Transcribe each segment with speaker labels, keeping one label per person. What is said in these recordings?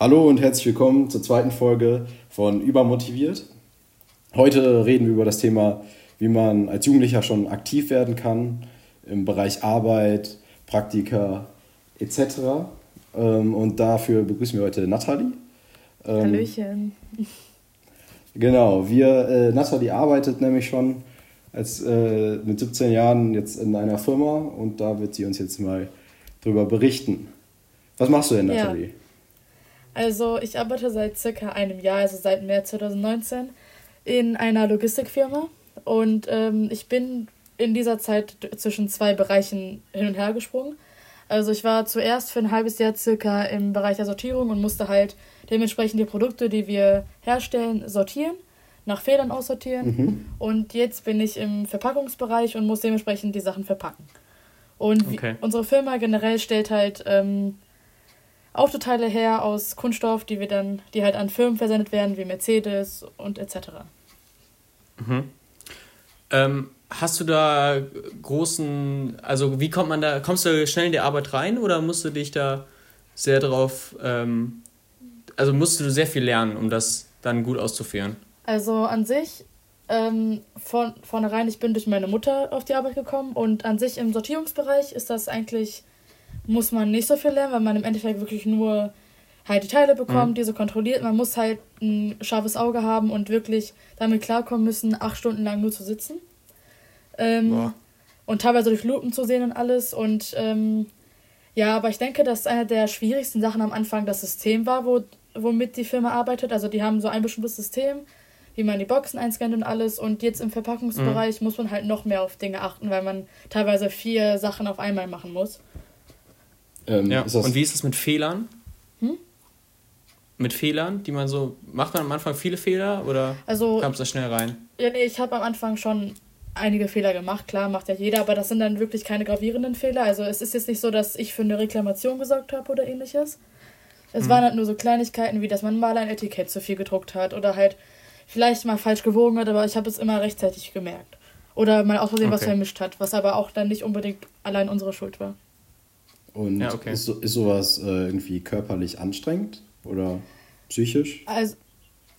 Speaker 1: Hallo und herzlich willkommen zur zweiten Folge von Übermotiviert. Heute reden wir über das Thema, wie man als Jugendlicher schon aktiv werden kann im Bereich Arbeit, Praktika etc. Ähm, und dafür begrüßen wir heute Nathalie. Ähm, Hallöchen. Genau, wir, äh, Nathalie arbeitet nämlich schon als, äh, mit 17 Jahren jetzt in einer Firma und da wird sie uns jetzt mal drüber berichten. Was machst du denn, Nathalie? Ja.
Speaker 2: Also ich arbeite seit circa einem Jahr, also seit März 2019, in einer Logistikfirma und ähm, ich bin in dieser Zeit zwischen zwei Bereichen hin und her gesprungen. Also ich war zuerst für ein halbes Jahr circa im Bereich der Sortierung und musste halt dementsprechend die Produkte, die wir herstellen, sortieren, nach Fehlern aussortieren. Mhm. Und jetzt bin ich im Verpackungsbereich und muss dementsprechend die Sachen verpacken. Und okay. unsere Firma generell stellt halt ähm, Autoteile her aus Kunststoff, die wir dann, die halt an Firmen versendet werden, wie Mercedes und etc.
Speaker 3: Mhm. Ähm, hast du da großen, also wie kommt man da, kommst du schnell in die Arbeit rein oder musst du dich da sehr drauf, ähm, also musst du sehr viel lernen, um das dann gut auszuführen?
Speaker 2: Also an sich, ähm, von vornherein, ich bin durch meine Mutter auf die Arbeit gekommen und an sich im Sortierungsbereich ist das eigentlich muss man nicht so viel lernen, weil man im Endeffekt wirklich nur halt die Teile bekommt, mhm. diese kontrolliert. Man muss halt ein scharfes Auge haben und wirklich damit klarkommen müssen, acht Stunden lang nur zu sitzen. Ähm, und teilweise durch Lupen zu sehen und alles. Und ähm, ja, aber ich denke, dass eine der schwierigsten Sachen am Anfang das System war, wo, womit die Firma arbeitet. Also die haben so ein bestimmtes System, wie man die Boxen einscannt und alles. Und jetzt im Verpackungsbereich mhm. muss man halt noch mehr auf Dinge achten, weil man teilweise vier Sachen auf einmal machen muss.
Speaker 3: Ähm, ja. Und wie ist es mit Fehlern? Hm? Mit Fehlern, die man so. Macht man am Anfang viele Fehler oder also, kam es da schnell rein?
Speaker 2: Ja, nee, ich habe am Anfang schon einige Fehler gemacht, klar, macht ja jeder, aber das sind dann wirklich keine gravierenden Fehler. Also es ist jetzt nicht so, dass ich für eine Reklamation gesorgt habe oder ähnliches. Es hm. waren halt nur so Kleinigkeiten, wie dass man mal ein Etikett zu viel gedruckt hat oder halt vielleicht mal falsch gewogen hat, aber ich habe es immer rechtzeitig gemerkt. Oder mal aus Versehen okay. was vermischt hat, was aber auch dann nicht unbedingt allein unsere Schuld war.
Speaker 1: Und ja, okay. ist, ist sowas äh, irgendwie körperlich anstrengend oder psychisch?
Speaker 2: Also,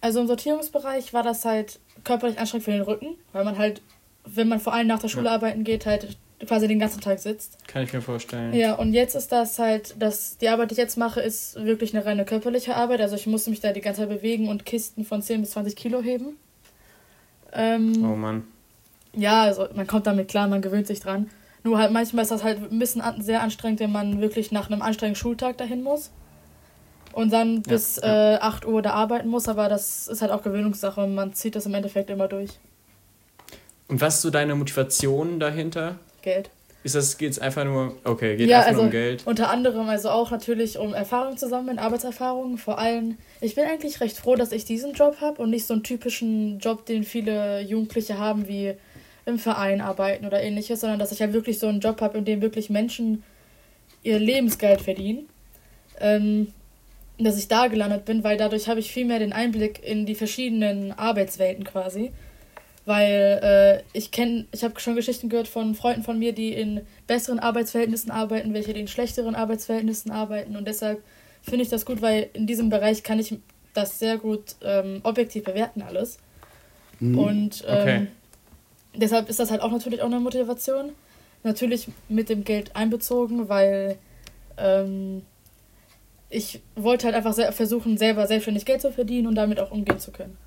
Speaker 2: also im Sortierungsbereich war das halt körperlich anstrengend für den Rücken, weil man halt, wenn man vor allem nach der Schule ja. arbeiten geht, halt quasi den ganzen Tag sitzt.
Speaker 3: Kann ich mir vorstellen.
Speaker 2: Ja, und jetzt ist das halt, dass die Arbeit, die ich jetzt mache, ist wirklich eine reine körperliche Arbeit. Also ich musste mich da die ganze Zeit bewegen und Kisten von 10 bis 20 Kilo heben. Ähm, oh Mann. Ja, also man kommt damit klar, man gewöhnt sich dran. Nur halt manchmal ist das halt ein bisschen sehr anstrengend, wenn man wirklich nach einem anstrengenden Schultag dahin muss. Und dann bis ja. Äh, 8 Uhr da arbeiten muss, aber das ist halt auch Gewöhnungssache und man zieht das im Endeffekt immer durch.
Speaker 3: Und was ist so deine Motivation dahinter? Geld. Ist das, geht es einfach nur, okay, geht
Speaker 2: ja, einfach also nur um Geld? Unter anderem also auch natürlich um Erfahrung zu sammeln, Arbeitserfahrung. Vor allem, ich bin eigentlich recht froh, dass ich diesen Job habe und nicht so einen typischen Job, den viele Jugendliche haben, wie im Verein arbeiten oder ähnliches, sondern dass ich halt wirklich so einen Job habe, in dem wirklich Menschen ihr Lebensgeld verdienen. Ähm, dass ich da gelandet bin, weil dadurch habe ich viel mehr den Einblick in die verschiedenen Arbeitswelten quasi. Weil äh, ich kenne, ich habe schon Geschichten gehört von Freunden von mir, die in besseren Arbeitsverhältnissen arbeiten, welche in schlechteren Arbeitsverhältnissen arbeiten. Und deshalb finde ich das gut, weil in diesem Bereich kann ich das sehr gut ähm, objektiv bewerten alles. Mhm. Und ähm, okay deshalb ist das halt auch natürlich auch eine Motivation. Natürlich mit dem Geld einbezogen, weil ähm, ich wollte halt einfach versuchen, selber selbstständig Geld zu verdienen und damit auch umgehen zu können.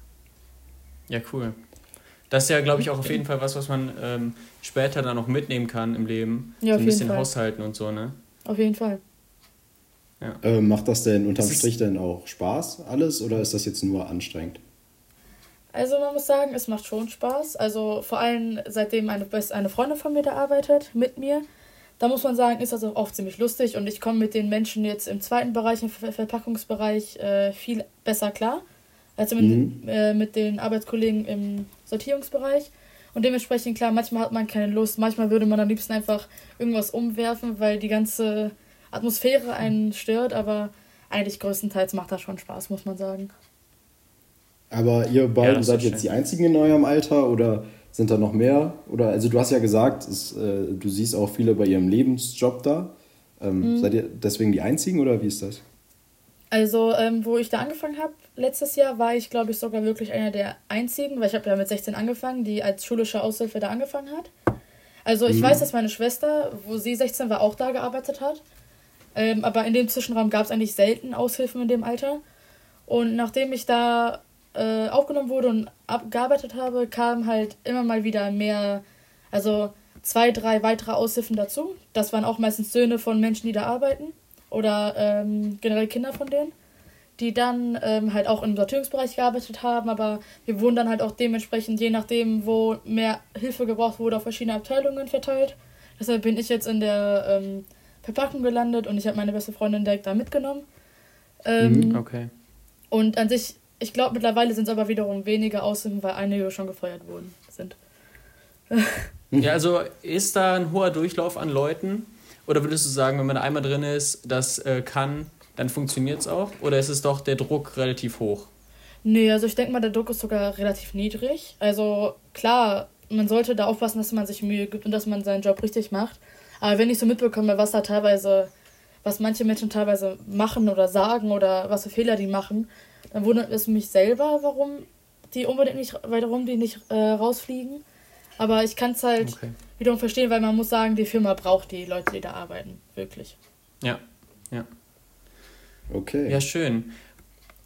Speaker 3: Ja, cool. Das ist ja, glaube ich, auch auf jeden Fall was, was man ähm, später dann noch mitnehmen kann im Leben. Ja, so ein bisschen
Speaker 2: Fall. haushalten und so, ne? Auf jeden Fall.
Speaker 1: Ja. Äh, macht das denn unterm Strich denn auch Spaß alles oder ist das jetzt nur anstrengend?
Speaker 2: Also man muss sagen, es macht schon Spaß. Also vor allem seitdem eine, eine Freundin von mir da arbeitet mit mir, da muss man sagen, ist das auch oft ziemlich lustig und ich komme mit den Menschen jetzt im zweiten Bereich, im Ver Verpackungsbereich, äh, viel besser klar als mit, mhm. äh, mit den Arbeitskollegen im Sortierungsbereich. Und dementsprechend, klar, manchmal hat man keine Lust, manchmal würde man am liebsten einfach irgendwas umwerfen, weil die ganze Atmosphäre einen stört, aber eigentlich größtenteils macht das schon Spaß, muss man sagen.
Speaker 1: Aber ihr beiden ja, seid jetzt schön. die einzigen in eurem Alter oder sind da noch mehr? Oder also du hast ja gesagt, es, äh, du siehst auch viele bei ihrem Lebensjob da. Ähm, mhm. Seid ihr deswegen die einzigen oder wie ist das?
Speaker 2: Also, ähm, wo ich da angefangen habe, letztes Jahr, war ich, glaube ich, sogar wirklich einer der einzigen, weil ich habe ja mit 16 angefangen, die als schulische Aushilfe da angefangen hat. Also ich mhm. weiß, dass meine Schwester, wo sie 16 war, auch da gearbeitet hat. Ähm, aber in dem Zwischenraum gab es eigentlich selten Aushilfen in dem Alter. Und nachdem ich da äh, aufgenommen wurde und gearbeitet habe, kamen halt immer mal wieder mehr, also zwei, drei weitere Aushilfen dazu. Das waren auch meistens Söhne von Menschen, die da arbeiten oder ähm, generell Kinder von denen, die dann ähm, halt auch im Sortierungsbereich gearbeitet haben, aber wir wurden dann halt auch dementsprechend, je nachdem, wo mehr Hilfe gebraucht wurde, auf verschiedene Abteilungen verteilt. Deshalb bin ich jetzt in der ähm, Verpackung gelandet und ich habe meine beste Freundin direkt da mitgenommen. Ähm, mhm, okay. Und an sich, ich glaube mittlerweile sind es aber wiederum weniger Aushilfen, weil einige schon gefeuert wurden sind.
Speaker 3: ja, also ist da ein hoher Durchlauf an Leuten? Oder würdest du sagen, wenn man da einmal drin ist, das äh, kann, dann funktioniert es auch? Oder ist es doch der Druck relativ hoch?
Speaker 2: Nee, also ich denke mal, der Druck ist sogar relativ niedrig. Also klar, man sollte da aufpassen, dass man sich Mühe gibt und dass man seinen Job richtig macht. Aber wenn ich so mitbekomme, was da teilweise, was manche Menschen teilweise machen oder sagen oder was für Fehler die machen, dann wundert es mich selber, warum die unbedingt nicht, warum die nicht äh, rausfliegen. Aber ich kann es halt okay. wiederum verstehen, weil man muss sagen, die Firma braucht die Leute, die da arbeiten. Wirklich.
Speaker 3: Ja, ja. Okay. Ja, schön.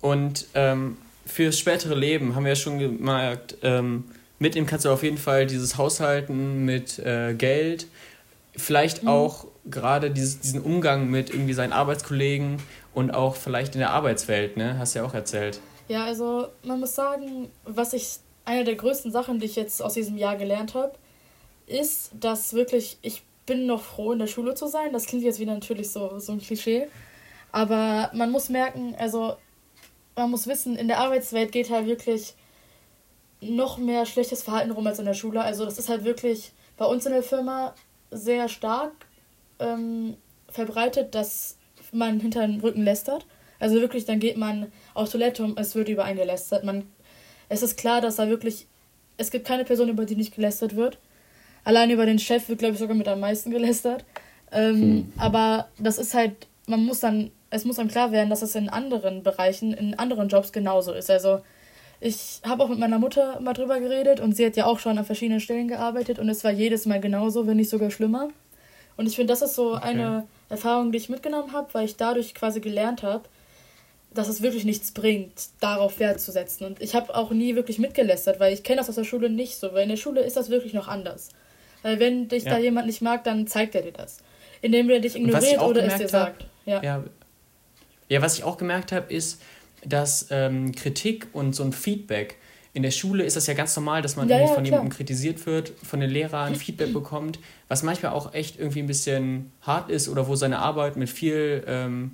Speaker 3: Und ähm, fürs spätere Leben haben wir ja schon gemerkt, ähm, mit ihm kannst du auf jeden Fall dieses Haushalten mit äh, Geld, vielleicht mhm. auch gerade dieses, diesen Umgang mit irgendwie seinen Arbeitskollegen und auch vielleicht in der Arbeitswelt, ne? Hast du ja auch erzählt.
Speaker 2: Ja, also man muss sagen, was ich eine der größten Sachen, die ich jetzt aus diesem Jahr gelernt habe, ist, dass wirklich, ich bin noch froh, in der Schule zu sein. Das klingt jetzt wieder natürlich so, so ein Klischee. Aber man muss merken, also man muss wissen, in der Arbeitswelt geht halt wirklich noch mehr schlechtes Verhalten rum als in der Schule. Also das ist halt wirklich bei uns in der Firma sehr stark ähm, verbreitet, dass man hinter den Rücken lästert. Also wirklich, dann geht man auf Toilette und es wird über einen gelästert. Man es ist klar, dass da wirklich, es gibt keine Person, über die nicht gelästert wird. Allein über den Chef wird, glaube ich, sogar mit am meisten gelästert. Ähm, hm. Aber das ist halt, man muss dann, es muss einem klar werden, dass es in anderen Bereichen, in anderen Jobs genauso ist. Also ich habe auch mit meiner Mutter mal drüber geredet und sie hat ja auch schon an verschiedenen Stellen gearbeitet und es war jedes Mal genauso, wenn nicht sogar schlimmer. Und ich finde, das ist so okay. eine Erfahrung, die ich mitgenommen habe, weil ich dadurch quasi gelernt habe, dass es wirklich nichts bringt, darauf Wert zu setzen. Und ich habe auch nie wirklich mitgelästert, weil ich kenne das aus der Schule nicht so. Weil in der Schule ist das wirklich noch anders. Weil wenn dich ja. da jemand nicht mag, dann zeigt er dir das. Indem er dich ignoriert oder es dir hab,
Speaker 3: sagt. Ja. ja. Ja, was ich auch gemerkt habe, ist, dass ähm, Kritik und so ein Feedback, in der Schule ist das ja ganz normal, dass man ja, irgendwie von klar. jemandem kritisiert wird, von den Lehrern Feedback bekommt, was manchmal auch echt irgendwie ein bisschen hart ist oder wo seine Arbeit mit viel ähm,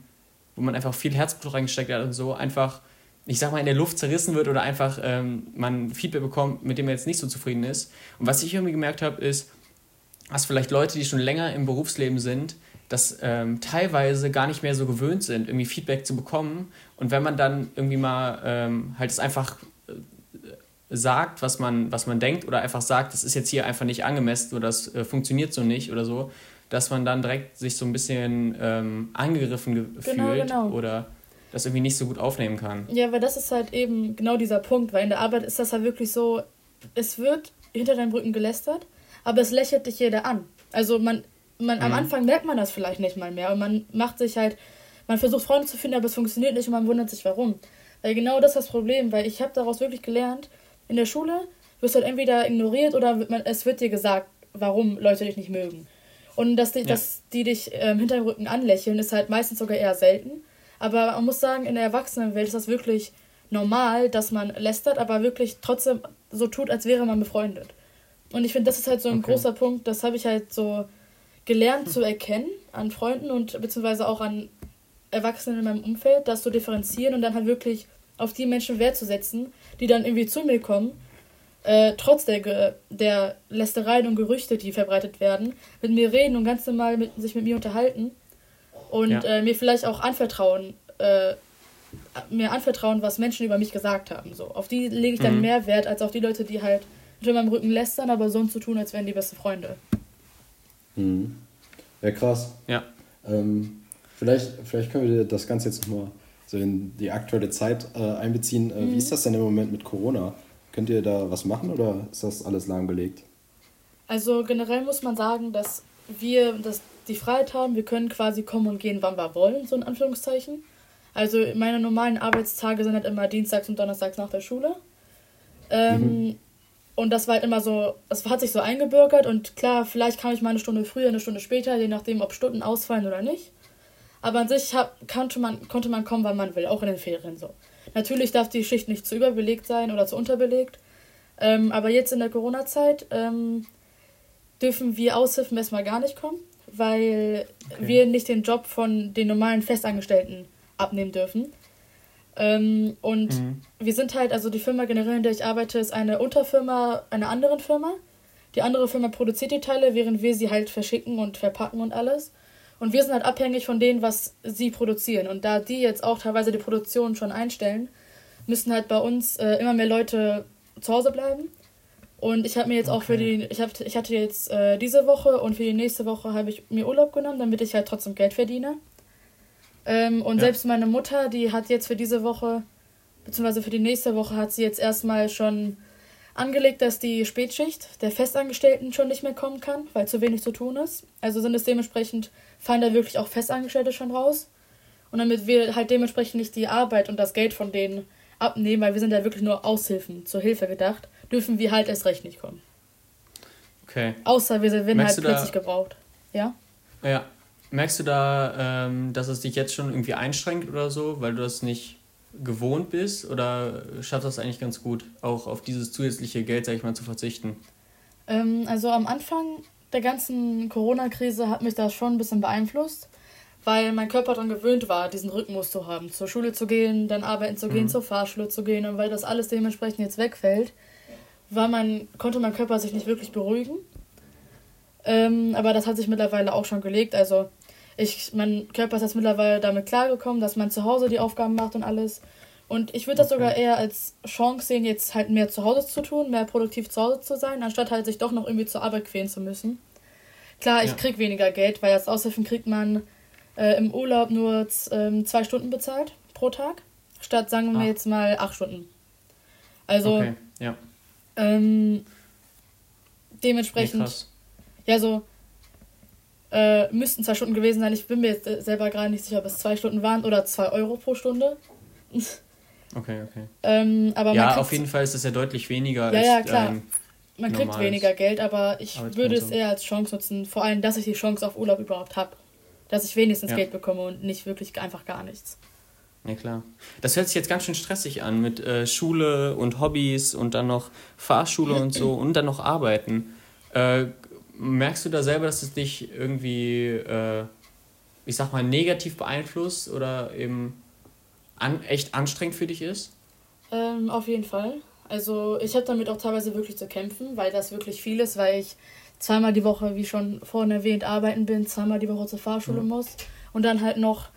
Speaker 3: wo man einfach viel Herzblut reingesteckt hat und so einfach, ich sag mal, in der Luft zerrissen wird oder einfach ähm, man Feedback bekommt, mit dem man jetzt nicht so zufrieden ist. Und was ich irgendwie gemerkt habe, ist, dass vielleicht Leute, die schon länger im Berufsleben sind, das ähm, teilweise gar nicht mehr so gewöhnt sind, irgendwie Feedback zu bekommen. Und wenn man dann irgendwie mal ähm, halt es einfach äh, sagt, was man, was man denkt, oder einfach sagt, das ist jetzt hier einfach nicht angemessen oder das äh, funktioniert so nicht oder so, dass man dann direkt sich so ein bisschen ähm, angegriffen ge genau, fühlt genau. oder das irgendwie nicht so gut aufnehmen kann.
Speaker 2: Ja, weil das ist halt eben genau dieser Punkt, weil in der Arbeit ist das halt wirklich so, es wird hinter deinem Rücken gelästert, aber es lächelt dich jeder an. Also man, man mhm. am Anfang merkt man das vielleicht nicht mal mehr und man macht sich halt, man versucht Freunde zu finden, aber es funktioniert nicht und man wundert sich warum. Weil genau das ist das Problem, weil ich habe daraus wirklich gelernt, in der Schule wirst du halt entweder ignoriert oder man, es wird dir gesagt, warum Leute dich nicht mögen. Und dass die, ja. dass die dich ähm, hinter dem Rücken anlächeln, ist halt meistens sogar eher selten. Aber man muss sagen, in der Erwachsenenwelt ist das wirklich normal, dass man lästert, aber wirklich trotzdem so tut, als wäre man befreundet. Und ich finde, das ist halt so ein okay. großer Punkt, das habe ich halt so gelernt hm. zu erkennen an Freunden und beziehungsweise auch an Erwachsenen in meinem Umfeld, das zu differenzieren und dann halt wirklich auf die Menschen Wert zu setzen, die dann irgendwie zu mir kommen äh, trotz der, der Lästereien und Gerüchte, die verbreitet werden, mit mir reden und ganz normal mit, sich mit mir unterhalten und ja. äh, mir vielleicht auch anvertrauen, äh, mir anvertrauen, was Menschen über mich gesagt haben. So. Auf die lege ich dann mhm. mehr Wert als auf die Leute, die halt unter meinem Rücken lästern, aber sonst so tun, als wären die beste Freunde.
Speaker 1: Mhm. Ja, krass. Ja. Ähm, vielleicht, vielleicht können wir das Ganze jetzt nochmal so in die aktuelle Zeit äh, einbeziehen. Äh, mhm. Wie ist das denn im Moment mit Corona? Könnt ihr da was machen oder ist das alles lahmgelegt?
Speaker 2: Also generell muss man sagen, dass wir das, die Freiheit haben, wir können quasi kommen und gehen, wann wir wollen, so in Anführungszeichen. Also meine normalen Arbeitstage sind halt immer dienstags und donnerstags nach der Schule. Ähm, mhm. Und das war halt immer so, es hat sich so eingebürgert und klar, vielleicht kam ich mal eine Stunde früher, eine Stunde später, je nachdem, ob Stunden ausfallen oder nicht. Aber an sich hab, konnte, man, konnte man kommen, wann man will, auch in den Ferien so. Natürlich darf die Schicht nicht zu überbelegt sein oder zu unterbelegt. Ähm, aber jetzt in der Corona-Zeit ähm, dürfen wir Aushilfen erstmal gar nicht kommen, weil okay. wir nicht den Job von den normalen Festangestellten abnehmen dürfen. Ähm, und mhm. wir sind halt, also die Firma generell, in der ich arbeite, ist eine Unterfirma einer anderen Firma. Die andere Firma produziert die Teile, während wir sie halt verschicken und verpacken und alles. Und wir sind halt abhängig von denen, was sie produzieren. Und da die jetzt auch teilweise die Produktion schon einstellen, müssen halt bei uns äh, immer mehr Leute zu Hause bleiben. Und ich habe mir jetzt okay. auch für die, ich, hab, ich hatte jetzt äh, diese Woche und für die nächste Woche habe ich mir Urlaub genommen, damit ich halt trotzdem Geld verdiene. Ähm, und ja. selbst meine Mutter, die hat jetzt für diese Woche, beziehungsweise für die nächste Woche, hat sie jetzt erstmal schon angelegt, dass die Spätschicht der Festangestellten schon nicht mehr kommen kann, weil zu wenig zu tun ist. Also sind es dementsprechend, fallen da wirklich auch Festangestellte schon raus. Und damit wir halt dementsprechend nicht die Arbeit und das Geld von denen abnehmen, weil wir sind ja wirklich nur Aushilfen zur Hilfe gedacht, dürfen wir halt erst recht nicht kommen. Okay. Außer wir werden Merkst halt plötzlich
Speaker 3: gebraucht. Ja? Ja, Merkst du da, ähm, dass es dich jetzt schon irgendwie einschränkt oder so, weil du das nicht gewohnt bist? Oder schaffst du das eigentlich ganz gut, auch auf dieses zusätzliche Geld, sag ich mal, zu verzichten?
Speaker 2: Ähm, also am Anfang der ganzen Corona-Krise hat mich das schon ein bisschen beeinflusst, weil mein Körper daran gewöhnt war, diesen Rhythmus zu haben, zur Schule zu gehen, dann arbeiten zu gehen, mhm. zur Fahrschule zu gehen. Und weil das alles dementsprechend jetzt wegfällt, war mein, konnte mein Körper sich nicht wirklich beruhigen. Ähm, aber das hat sich mittlerweile auch schon gelegt. Also ich, mein Körper ist jetzt mittlerweile damit klargekommen, dass man zu Hause die Aufgaben macht und alles. Und ich würde das okay. sogar eher als Chance sehen, jetzt halt mehr zu Hause zu tun, mehr produktiv zu Hause zu sein, anstatt halt sich doch noch irgendwie zur Arbeit quälen zu müssen. Klar, ich ja. krieg weniger Geld, weil als Aushilfen kriegt man äh, im Urlaub nur ähm, zwei Stunden bezahlt pro Tag, statt sagen wir ah. jetzt mal acht Stunden. Also okay. ja. ähm, dementsprechend. Nee, ja, so äh, müssten zwei Stunden gewesen sein. Ich bin mir jetzt äh, selber gerade nicht sicher, ob es zwei Stunden waren oder zwei Euro pro Stunde.
Speaker 3: Okay, okay. Ähm, aber ja, auf jeden Fall ist es ja deutlich weniger. Ja, als, ja, klar.
Speaker 2: Ähm, man kriegt weniger Geld, aber ich würde es eher als Chance nutzen, vor allem, dass ich die Chance auf Urlaub überhaupt habe. Dass ich wenigstens ja. Geld bekomme und nicht wirklich einfach gar nichts.
Speaker 3: Ja, klar. Das hört sich jetzt ganz schön stressig an mit äh, Schule und Hobbys und dann noch Fahrschule und so und dann noch Arbeiten. Äh, merkst du da selber, dass es dich irgendwie, äh, ich sag mal, negativ beeinflusst oder eben an, echt anstrengend für dich ist?
Speaker 2: Ähm, auf jeden Fall. Also ich habe damit auch teilweise wirklich zu kämpfen, weil das wirklich viel ist, weil ich zweimal die Woche, wie schon vorhin erwähnt, arbeiten bin, zweimal die Woche zur Fahrschule mhm. muss und dann halt noch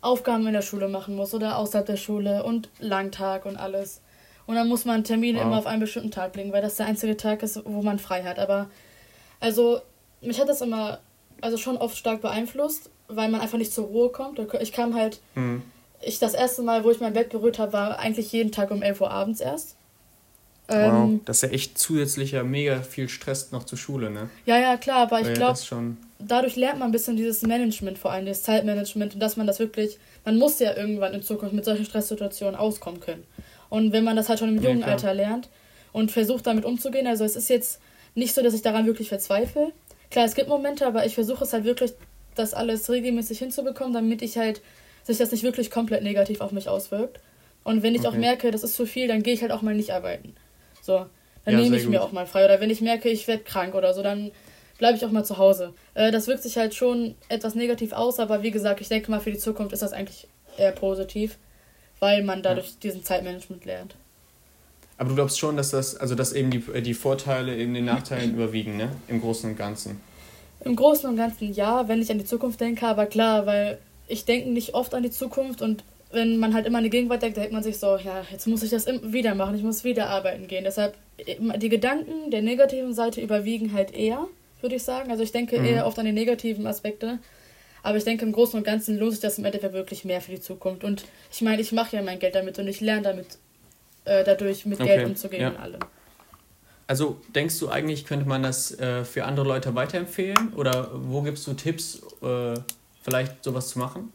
Speaker 2: Aufgaben in der Schule machen muss oder außerhalb der Schule und Langtag und alles. Und dann muss man Termine wow. immer auf einen bestimmten Tag legen, weil das der einzige Tag ist, wo man frei hat. Aber also, mich hat das immer, also schon oft stark beeinflusst, weil man einfach nicht zur Ruhe kommt. Ich kam halt, mhm. ich das erste Mal, wo ich mein Bett berührt habe, war eigentlich jeden Tag um 11 Uhr abends erst.
Speaker 3: Wow, ähm, das ist ja echt zusätzlicher mega viel Stress noch zur Schule, ne?
Speaker 2: Ja, ja, klar, aber ich glaube, dadurch lernt man ein bisschen dieses Management, vor allem das Zeitmanagement und dass man das wirklich, man muss ja irgendwann in Zukunft mit solchen Stresssituationen auskommen können. Und wenn man das halt schon im jungen ja, Alter lernt und versucht damit umzugehen, also es ist jetzt nicht so, dass ich daran wirklich verzweifle. Klar, es gibt Momente, aber ich versuche es halt wirklich, das alles regelmäßig hinzubekommen, damit ich halt, sich das nicht wirklich komplett negativ auf mich auswirkt. Und wenn ich okay. auch merke, das ist zu viel, dann gehe ich halt auch mal nicht arbeiten. So, dann ja, nehme ich gut. mir auch mal frei. Oder wenn ich merke, ich werde krank oder so, dann bleibe ich auch mal zu Hause. Äh, das wirkt sich halt schon etwas negativ aus, aber wie gesagt, ich denke mal, für die Zukunft ist das eigentlich eher positiv, weil man dadurch ja. diesen Zeitmanagement lernt.
Speaker 3: Aber du glaubst schon, dass das, also dass eben die, die Vorteile eben den Nachteilen überwiegen, ne? Im Großen und Ganzen.
Speaker 2: Im Großen und Ganzen ja, wenn ich an die Zukunft denke, aber klar, weil ich denke nicht oft an die Zukunft und wenn man halt immer an die Gegenwart denkt, denkt man sich so, ja, jetzt muss ich das wieder machen, ich muss wieder arbeiten gehen. Deshalb, die Gedanken der negativen Seite überwiegen halt eher, würde ich sagen. Also ich denke mhm. eher oft an die negativen Aspekte. Aber ich denke, im Großen und Ganzen lohnt sich das im Endeffekt wirklich mehr für die Zukunft. Und ich meine, ich mache ja mein Geld damit und ich lerne damit, äh, dadurch mit okay. Geld umzugehen ja. und allem.
Speaker 3: Also denkst du eigentlich, könnte man das äh, für andere Leute weiterempfehlen? Oder wo gibst du Tipps, äh, vielleicht sowas zu machen?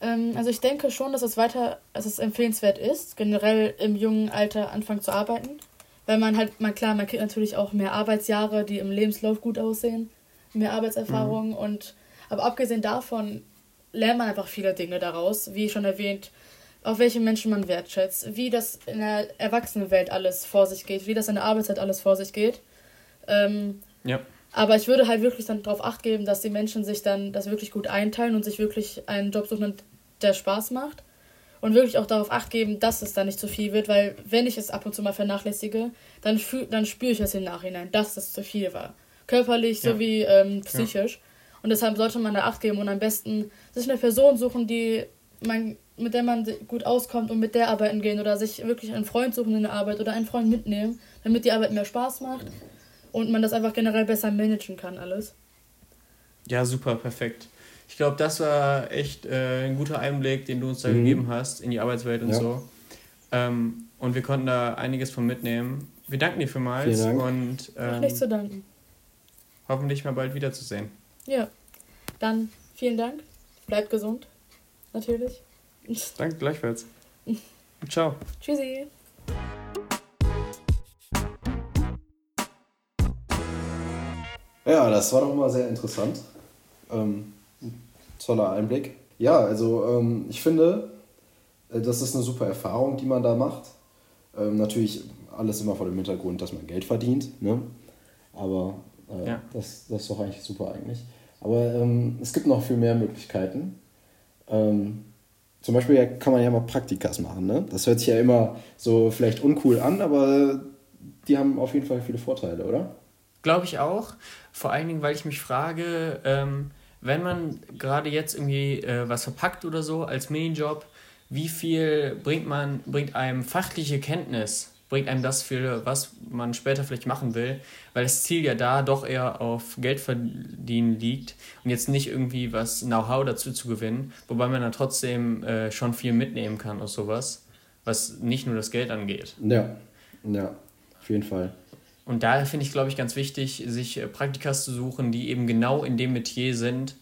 Speaker 2: Ähm, also ich denke schon, dass es weiter, dass es empfehlenswert ist, generell im jungen Alter anfangen zu arbeiten. Weil man halt, mal klar, man kriegt natürlich auch mehr Arbeitsjahre, die im Lebenslauf gut aussehen, mehr Arbeitserfahrung mhm. und aber abgesehen davon lernt man einfach viele Dinge daraus, wie schon erwähnt, auf welche Menschen man wertschätzt, wie das in der Erwachsenenwelt alles vor sich geht, wie das in der Arbeitszeit alles vor sich geht. Ähm, ja. Aber ich würde halt wirklich dann darauf acht geben, dass die Menschen sich dann das wirklich gut einteilen und sich wirklich einen Job suchen, der Spaß macht. Und wirklich auch darauf acht geben, dass es dann nicht zu viel wird, weil wenn ich es ab und zu mal vernachlässige, dann, fühl, dann spüre ich es im Nachhinein, dass es zu viel war. Körperlich ja. sowie ähm, psychisch. Ja. Und deshalb sollte man da acht geben und am besten sich eine Person suchen, die man mit der man gut auskommt und mit der arbeiten gehen oder sich wirklich einen Freund suchen in der Arbeit oder einen Freund mitnehmen, damit die Arbeit mehr Spaß macht und man das einfach generell besser managen kann alles.
Speaker 3: Ja, super, perfekt. Ich glaube, das war echt äh, ein guter Einblick, den du uns da mhm. gegeben hast in die Arbeitswelt und ja. so. Ähm, und wir konnten da einiges von mitnehmen. Wir danken dir vielmals Vielen Dank. und ähm, nicht zu danken. Hoffentlich mal bald wiederzusehen.
Speaker 2: Ja, dann vielen Dank. Bleibt gesund, natürlich.
Speaker 3: Danke gleichfalls. Ciao.
Speaker 2: Tschüssi.
Speaker 1: Ja, das war doch mal sehr interessant. Ähm, toller Einblick. Ja, also ähm, ich finde, äh, das ist eine super Erfahrung, die man da macht. Ähm, natürlich alles immer vor dem Hintergrund, dass man Geld verdient. Ne? Aber äh, ja. das, das ist doch eigentlich super eigentlich. Aber ähm, es gibt noch viel mehr Möglichkeiten. Ähm, zum Beispiel kann man ja mal Praktikas machen. Ne? Das hört sich ja immer so vielleicht uncool an, aber die haben auf jeden Fall viele Vorteile, oder?
Speaker 3: Glaube ich auch. Vor allen Dingen, weil ich mich frage, ähm, wenn man gerade jetzt irgendwie äh, was verpackt oder so als Minijob, wie viel bringt man, bringt einem fachliche Kenntnis bringt einem das für, was man später vielleicht machen will, weil das Ziel ja da doch eher auf Geld verdienen liegt und jetzt nicht irgendwie was Know-how dazu zu gewinnen, wobei man dann trotzdem äh, schon viel mitnehmen kann aus sowas, was nicht nur das Geld angeht.
Speaker 1: Ja, ja, auf jeden Fall.
Speaker 3: Und daher finde ich, glaube ich, ganz wichtig, sich äh, Praktikas zu suchen, die eben genau in dem Metier sind,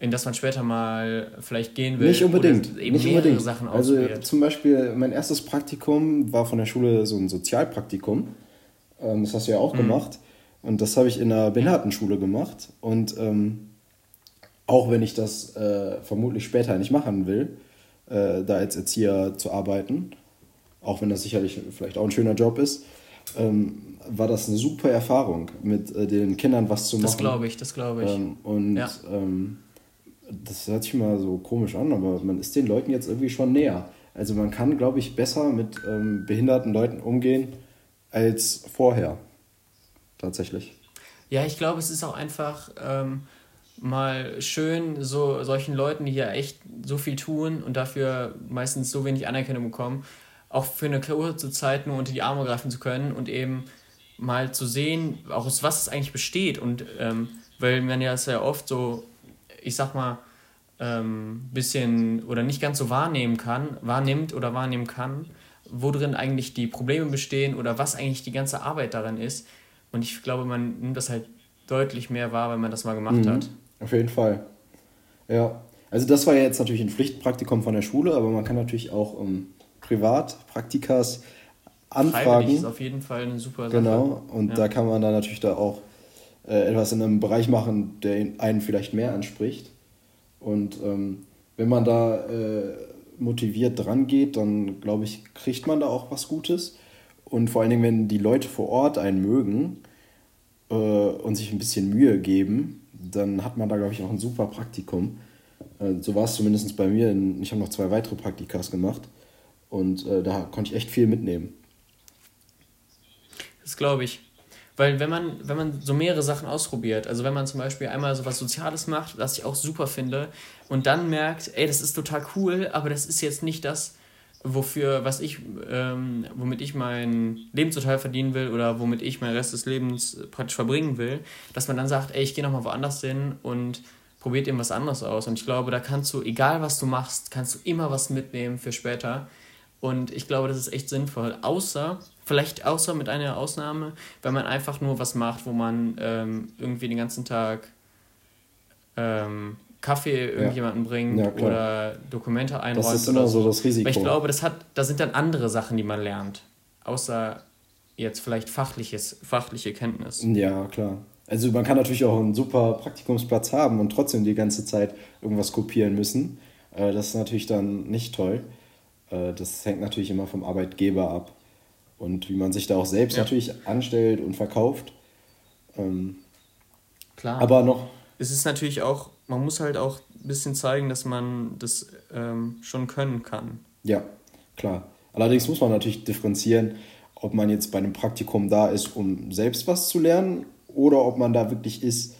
Speaker 3: in das man später mal vielleicht gehen will. Nicht unbedingt.
Speaker 1: eben nicht unbedingt. Sachen also zum Beispiel mein erstes Praktikum war von der Schule so ein Sozialpraktikum. Ähm, das hast du ja auch mhm. gemacht. Und das habe ich in einer Behindertenschule gemacht. Und ähm, auch wenn ich das äh, vermutlich später nicht machen will, äh, da als Erzieher zu arbeiten, auch wenn das sicherlich vielleicht auch ein schöner Job ist, ähm, war das eine super Erfahrung, mit äh, den Kindern was zu machen.
Speaker 3: Das glaube ich, das glaube ich.
Speaker 1: Ähm, und ja. ähm, das hört sich mal so komisch an, aber man ist den Leuten jetzt irgendwie schon näher. Also man kann, glaube ich, besser mit ähm, behinderten Leuten umgehen als vorher. Tatsächlich.
Speaker 3: Ja, ich glaube, es ist auch einfach ähm, mal schön, so solchen Leuten, die ja echt so viel tun und dafür meistens so wenig Anerkennung bekommen, auch für eine kurze Zeit nur unter die Arme greifen zu können und eben mal zu sehen, auch aus was es eigentlich besteht. Und ähm, weil man ja sehr oft so ich sag mal, ähm, bisschen oder nicht ganz so wahrnehmen kann, wahrnimmt oder wahrnehmen kann, wo drin eigentlich die Probleme bestehen oder was eigentlich die ganze Arbeit daran ist. Und ich glaube, man nimmt das halt deutlich mehr wahr, wenn man das mal gemacht mhm, hat.
Speaker 1: Auf jeden Fall. Ja. Also das war ja jetzt natürlich ein Pflichtpraktikum von der Schule, aber man kann natürlich auch um, ähm, Privatpraktikas anfragen. Freiwillig ist auf jeden Fall eine super Sache. Genau, und ja. da kann man dann natürlich da auch äh, etwas in einem Bereich machen, der einen vielleicht mehr anspricht. Und ähm, wenn man da äh, motiviert dran geht, dann glaube ich, kriegt man da auch was Gutes. Und vor allen Dingen, wenn die Leute vor Ort einen mögen äh, und sich ein bisschen Mühe geben, dann hat man da, glaube ich, auch ein super Praktikum. Äh, so war es zumindest bei mir. Ich habe noch zwei weitere Praktikas gemacht und äh, da konnte ich echt viel mitnehmen.
Speaker 3: Das glaube ich. Weil wenn man, wenn man so mehrere Sachen ausprobiert, also wenn man zum Beispiel einmal so was Soziales macht, was ich auch super finde, und dann merkt, ey, das ist total cool, aber das ist jetzt nicht das, wofür, was ich, ähm, womit ich mein Lebensunterhalt verdienen will oder womit ich meinen Rest des Lebens praktisch verbringen will, dass man dann sagt, ey, ich gehe nochmal woanders hin und probiert eben was anderes aus. Und ich glaube, da kannst du, egal was du machst, kannst du immer was mitnehmen für später. Und ich glaube, das ist echt sinnvoll. Außer, vielleicht außer mit einer Ausnahme, wenn man einfach nur was macht, wo man ähm, irgendwie den ganzen Tag ähm, Kaffee irgendjemanden ja. bringt ja, oder Dokumente einräumt. Das ist immer so das Risiko. Aber ich glaube, das hat, da sind dann andere Sachen, die man lernt. Außer jetzt vielleicht fachliches, fachliche Kenntnis.
Speaker 1: Ja, klar. Also man kann natürlich auch einen super Praktikumsplatz haben und trotzdem die ganze Zeit irgendwas kopieren müssen. Äh, das ist natürlich dann nicht toll. Äh, das hängt natürlich immer vom Arbeitgeber ab und wie man sich da auch selbst ja. natürlich anstellt und verkauft. Ähm,
Speaker 3: Klar. Aber noch. Es ist natürlich auch, man muss halt auch ein bisschen zeigen, dass man das ähm, schon können kann.
Speaker 1: Ja, klar. Allerdings muss man natürlich differenzieren, ob man jetzt bei einem Praktikum da ist, um selbst was zu lernen oder ob man da wirklich ist,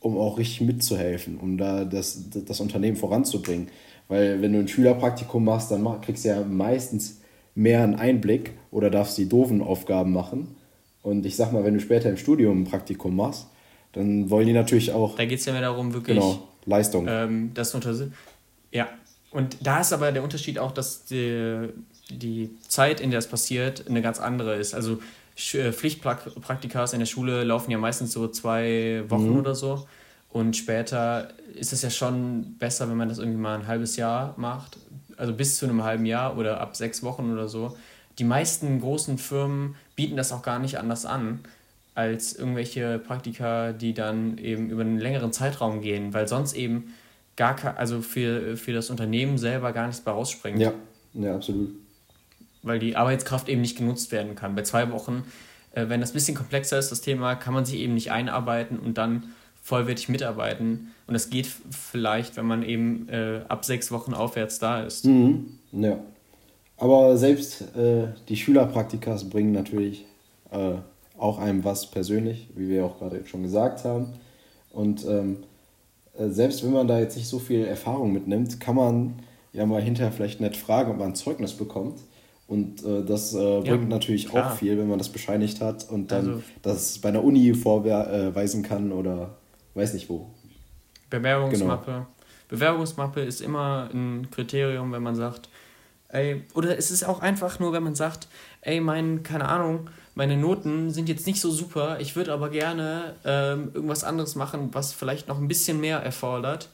Speaker 1: um auch richtig mitzuhelfen, um da das, das Unternehmen voranzubringen. Weil wenn du ein Schülerpraktikum machst, dann kriegst du ja meistens mehr einen Einblick oder darfst die doofen Aufgaben machen. Und ich sag mal, wenn du später im Studium ein Praktikum machst, dann wollen die natürlich auch.
Speaker 3: Da geht es ja mehr darum, wirklich. Genau, Leistung. Ähm, das unter ja. Und da ist aber der Unterschied auch, dass die, die Zeit, in der es passiert, eine ganz andere ist. Also äh, Pflichtpraktikas in der Schule laufen ja meistens so zwei Wochen mhm. oder so. Und später ist es ja schon besser, wenn man das irgendwie mal ein halbes Jahr macht. Also bis zu einem halben Jahr oder ab sechs Wochen oder so. Die meisten großen Firmen bieten das auch gar nicht anders an als irgendwelche Praktika, die dann eben über einen längeren Zeitraum gehen, weil sonst eben gar also für, für das Unternehmen selber gar nichts bei rausspringt.
Speaker 1: Ja, ja, absolut
Speaker 3: weil die Arbeitskraft eben nicht genutzt werden kann. Bei zwei Wochen, äh, wenn das ein bisschen komplexer ist, das Thema, kann man sich eben nicht einarbeiten und dann vollwertig mitarbeiten. Und das geht vielleicht, wenn man eben äh, ab sechs Wochen aufwärts da ist.
Speaker 1: Mhm. Ja. Aber selbst äh, die Schülerpraktikas bringen natürlich äh, auch einem was persönlich, wie wir auch gerade schon gesagt haben. Und ähm, äh, selbst wenn man da jetzt nicht so viel Erfahrung mitnimmt, kann man ja mal hinterher vielleicht nett fragen, ob man ein Zeugnis bekommt. Und äh, das äh, bringt ja, natürlich klar. auch viel, wenn man das bescheinigt hat und dann also, das bei einer Uni vorweisen kann oder weiß nicht wo.
Speaker 3: Bewerbungsmappe. Genau. Bewerbungsmappe ist immer ein Kriterium, wenn man sagt, ey, oder es ist auch einfach nur, wenn man sagt, ey, mein, keine Ahnung, meine Noten sind jetzt nicht so super, ich würde aber gerne ähm, irgendwas anderes machen, was vielleicht noch ein bisschen mehr erfordert.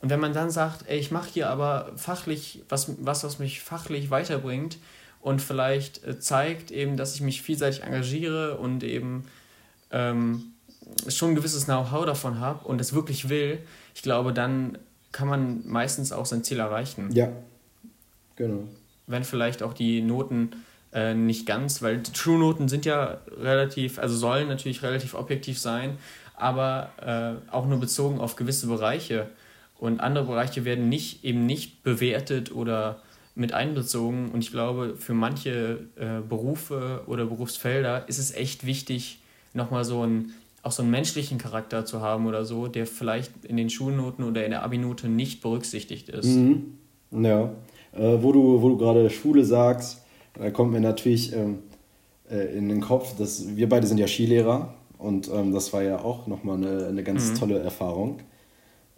Speaker 3: Und wenn man dann sagt, ey, ich mache hier aber fachlich was, was, was mich fachlich weiterbringt, und vielleicht äh, zeigt eben, dass ich mich vielseitig engagiere und eben ähm, schon ein gewisses Know-how davon habe und es wirklich will, ich glaube, dann kann man meistens auch sein Ziel erreichen.
Speaker 1: Ja, genau.
Speaker 3: Wenn vielleicht auch die Noten äh, nicht ganz, weil True-Noten sind ja relativ, also sollen natürlich relativ objektiv sein, aber äh, auch nur bezogen auf gewisse Bereiche. Und andere Bereiche werden nicht eben nicht bewertet oder mit einbezogen. Und ich glaube, für manche äh, Berufe oder Berufsfelder ist es echt wichtig, nochmal so einen, auch so einen menschlichen Charakter zu haben oder so, der vielleicht in den Schulnoten oder in der Abinote nicht berücksichtigt ist.
Speaker 1: Mhm. Ja, äh, wo du, wo du gerade Schule sagst, da kommt mir natürlich ähm, äh, in den Kopf, dass wir beide sind ja Skilehrer und ähm, das war ja auch nochmal eine, eine ganz mhm. tolle Erfahrung.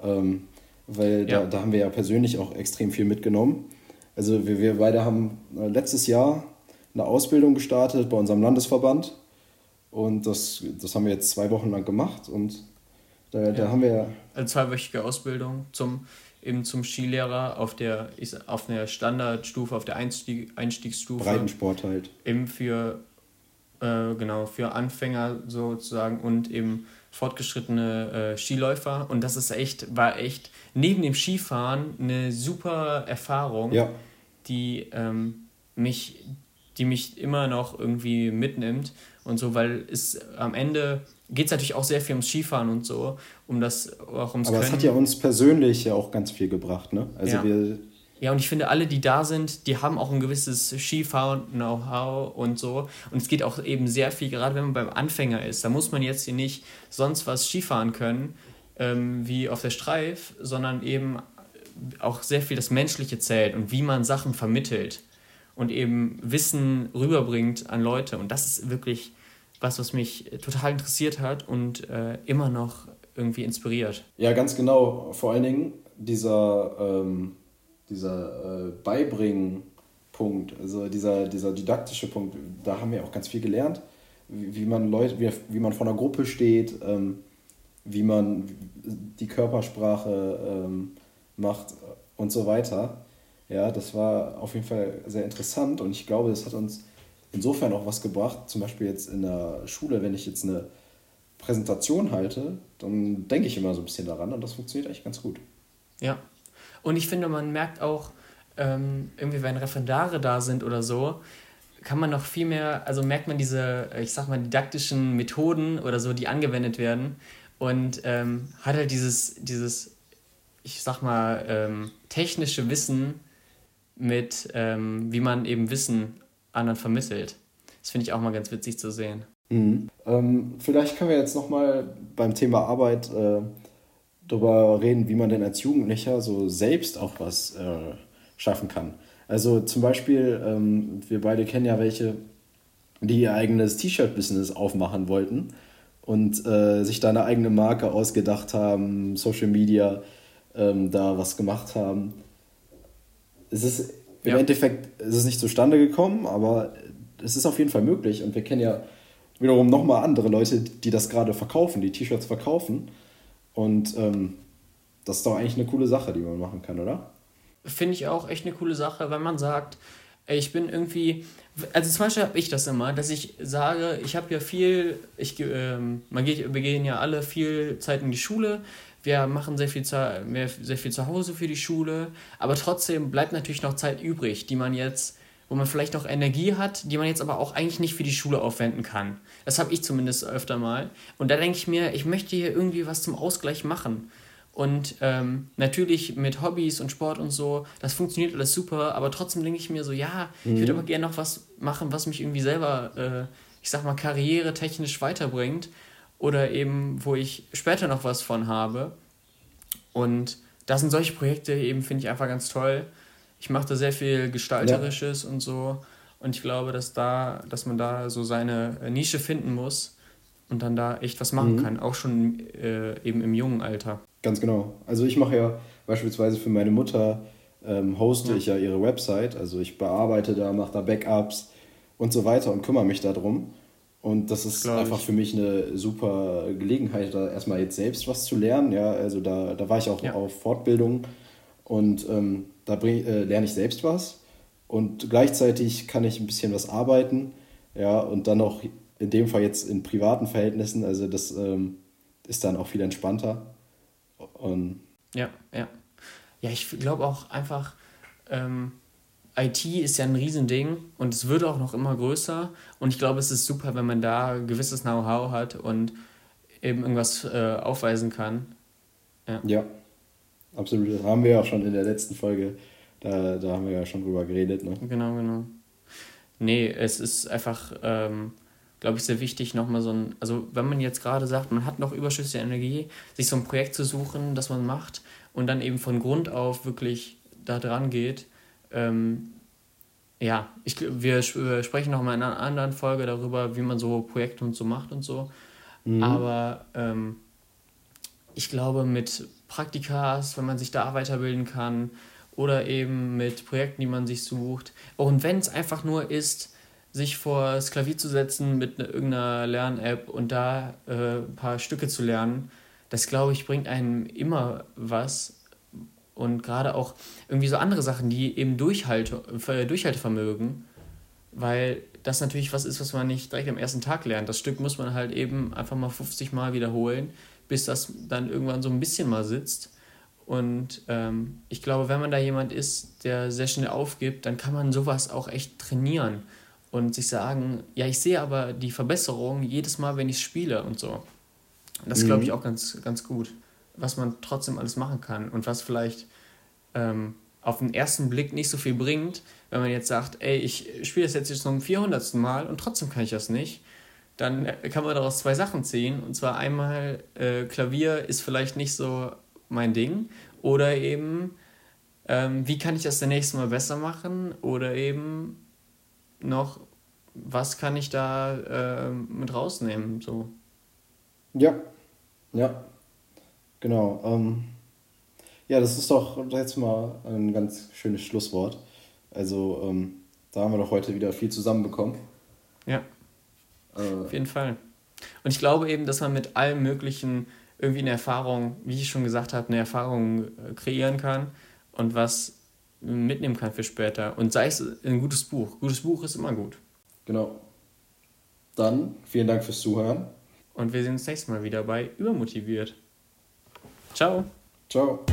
Speaker 1: Ähm, weil ja. da, da haben wir ja persönlich auch extrem viel mitgenommen. Also wir, wir beide haben äh, letztes Jahr eine Ausbildung gestartet bei unserem Landesverband und das, das haben wir jetzt zwei Wochen lang gemacht und da, ja. da haben wir...
Speaker 3: Eine zweiwöchige Ausbildung zum, eben zum Skilehrer auf der, auf der Standardstufe, auf der Einstieg, Einstiegsstufe. Breitensport halt. Eben für, äh, genau, für Anfänger sozusagen und eben fortgeschrittene äh, Skiläufer und das ist echt, war echt neben dem Skifahren eine super Erfahrung, ja. die ähm, mich, die mich immer noch irgendwie mitnimmt und so, weil es am Ende geht es natürlich auch sehr viel ums Skifahren und so, um das auch ums
Speaker 1: Aber es hat ja uns persönlich ja auch ganz viel gebracht, ne? Also
Speaker 3: ja. wir ja, und ich finde, alle, die da sind, die haben auch ein gewisses Skifahren-Know-how und so. Und es geht auch eben sehr viel, gerade wenn man beim Anfänger ist. Da muss man jetzt hier nicht sonst was Skifahren können, ähm, wie auf der Streif, sondern eben auch sehr viel das Menschliche zählt und wie man Sachen vermittelt und eben Wissen rüberbringt an Leute. Und das ist wirklich was, was mich total interessiert hat und äh, immer noch irgendwie inspiriert.
Speaker 1: Ja, ganz genau. Vor allen Dingen dieser, ähm, dieser äh, Beibringen-Punkt, also dieser, dieser didaktische Punkt, da haben wir auch ganz viel gelernt, wie, wie man Leute, wie, wie man vor einer Gruppe steht, ähm, wie man die Körpersprache ähm, macht und so weiter. Ja, das war auf jeden Fall sehr interessant und ich glaube, das hat uns insofern auch was gebracht. Zum Beispiel jetzt in der Schule, wenn ich jetzt eine Präsentation halte, dann denke ich immer so ein bisschen daran und das funktioniert eigentlich ganz gut.
Speaker 3: Ja, und ich finde, man merkt auch, ähm, irgendwie, wenn Referendare da sind oder so, kann man noch viel mehr, also merkt man diese, ich sag mal, didaktischen Methoden oder so, die angewendet werden und ähm, hat halt dieses, dieses, ich sag mal, ähm, technische Wissen mit, ähm, wie man eben Wissen anderen vermittelt. Das finde ich auch mal ganz witzig zu sehen.
Speaker 1: Mhm. Ähm, vielleicht können wir jetzt nochmal beim Thema Arbeit äh, darüber reden, wie man denn als Jugendlicher so selbst auch was äh, schaffen kann. Also zum Beispiel, ähm, wir beide kennen ja welche, die ihr eigenes T-Shirt-Business aufmachen wollten und äh, sich da eine eigene Marke ausgedacht haben, Social Media ähm, da was gemacht haben. Es ist im ja. Endeffekt ist es nicht zustande gekommen, aber es ist auf jeden Fall möglich und wir kennen ja wiederum nochmal andere Leute, die das gerade verkaufen, die T-Shirts verkaufen. Und ähm, das ist doch eigentlich eine coole Sache, die man machen kann, oder?
Speaker 3: Finde ich auch echt eine coole Sache, wenn man sagt, ich bin irgendwie, also zum Beispiel habe ich das immer, dass ich sage, ich habe ja viel, ich, ähm, man geht, wir gehen ja alle viel Zeit in die Schule, wir machen sehr viel, zu, sehr viel zu Hause für die Schule, aber trotzdem bleibt natürlich noch Zeit übrig, die man jetzt wo man vielleicht auch Energie hat, die man jetzt aber auch eigentlich nicht für die Schule aufwenden kann. Das habe ich zumindest öfter mal. Und da denke ich mir, ich möchte hier irgendwie was zum Ausgleich machen. Und ähm, natürlich mit Hobbys und Sport und so, das funktioniert alles super, aber trotzdem denke ich mir so, ja, mhm. ich würde aber gerne noch was machen, was mich irgendwie selber, äh, ich sag mal, karrieretechnisch weiterbringt oder eben, wo ich später noch was von habe. Und da sind solche Projekte eben, finde ich einfach ganz toll ich mache da sehr viel Gestalterisches ja. und so. Und ich glaube, dass da, dass man da so seine Nische finden muss und dann da echt was machen mhm. kann, auch schon äh, eben im jungen Alter.
Speaker 1: Ganz genau. Also ich mache ja beispielsweise für meine Mutter ähm, hoste ja. ich ja ihre Website, also ich bearbeite da, mache da Backups und so weiter und kümmere mich darum. Und das ist einfach ich. für mich eine super Gelegenheit, da erstmal jetzt selbst was zu lernen. Ja, also da, da war ich auch ja. auf Fortbildung und ähm, da bring, äh, lerne ich selbst was und gleichzeitig kann ich ein bisschen was arbeiten. Ja, und dann auch in dem Fall jetzt in privaten Verhältnissen, also das ähm, ist dann auch viel entspannter. Und
Speaker 3: ja, ja. Ja, ich glaube auch einfach, ähm, IT ist ja ein Riesending und es wird auch noch immer größer. Und ich glaube, es ist super, wenn man da gewisses Know-how hat und eben irgendwas äh, aufweisen kann.
Speaker 1: Ja. ja absolut. Das haben wir ja schon in der letzten Folge, da, da haben wir ja schon drüber geredet. Ne?
Speaker 3: Genau, genau. Nee, es ist einfach, ähm, glaube ich, sehr wichtig, nochmal so ein, also wenn man jetzt gerade sagt, man hat noch überschüssige Energie, sich so ein Projekt zu suchen, das man macht und dann eben von Grund auf wirklich da dran geht. Ähm, ja, ich, wir sprechen nochmal in einer anderen Folge darüber, wie man so Projekte und so macht und so. Mhm. Aber ähm, ich glaube, mit Praktikas, wenn man sich da weiterbilden kann oder eben mit Projekten, die man sich sucht. Und wenn es einfach nur ist, sich vor das Klavier zu setzen mit ne, irgendeiner Lern-App und da äh, ein paar Stücke zu lernen, das glaube ich bringt einem immer was. Und gerade auch irgendwie so andere Sachen, die eben Durchhalte, äh, Durchhaltevermögen, weil das natürlich was ist, was man nicht direkt am ersten Tag lernt. Das Stück muss man halt eben einfach mal 50 Mal wiederholen bis das dann irgendwann so ein bisschen mal sitzt. Und ähm, ich glaube, wenn man da jemand ist, der sehr schnell aufgibt, dann kann man sowas auch echt trainieren und sich sagen, ja, ich sehe aber die Verbesserung jedes Mal, wenn ich spiele und so. Das mhm. glaube ich auch ganz, ganz gut, was man trotzdem alles machen kann und was vielleicht ähm, auf den ersten Blick nicht so viel bringt, wenn man jetzt sagt, ey, ich spiele das jetzt zum 400. Mal und trotzdem kann ich das nicht dann kann man daraus zwei Sachen ziehen. Und zwar einmal, äh, Klavier ist vielleicht nicht so mein Ding. Oder eben, ähm, wie kann ich das nächste Mal besser machen? Oder eben noch, was kann ich da äh, mit rausnehmen? So.
Speaker 1: Ja, ja. Genau. Ähm, ja, das ist doch jetzt mal ein ganz schönes Schlusswort. Also, ähm, da haben wir doch heute wieder viel zusammenbekommen.
Speaker 3: Ja. Äh, Auf jeden Fall. Und ich glaube eben, dass man mit allem Möglichen irgendwie eine Erfahrung, wie ich schon gesagt habe, eine Erfahrung äh, kreieren kann und was mitnehmen kann für später. Und sei es ein gutes Buch. Gutes Buch ist immer gut.
Speaker 1: Genau. Dann vielen Dank fürs Zuhören.
Speaker 3: Und wir sehen uns nächstes Mal wieder bei Übermotiviert. Ciao.
Speaker 1: Ciao.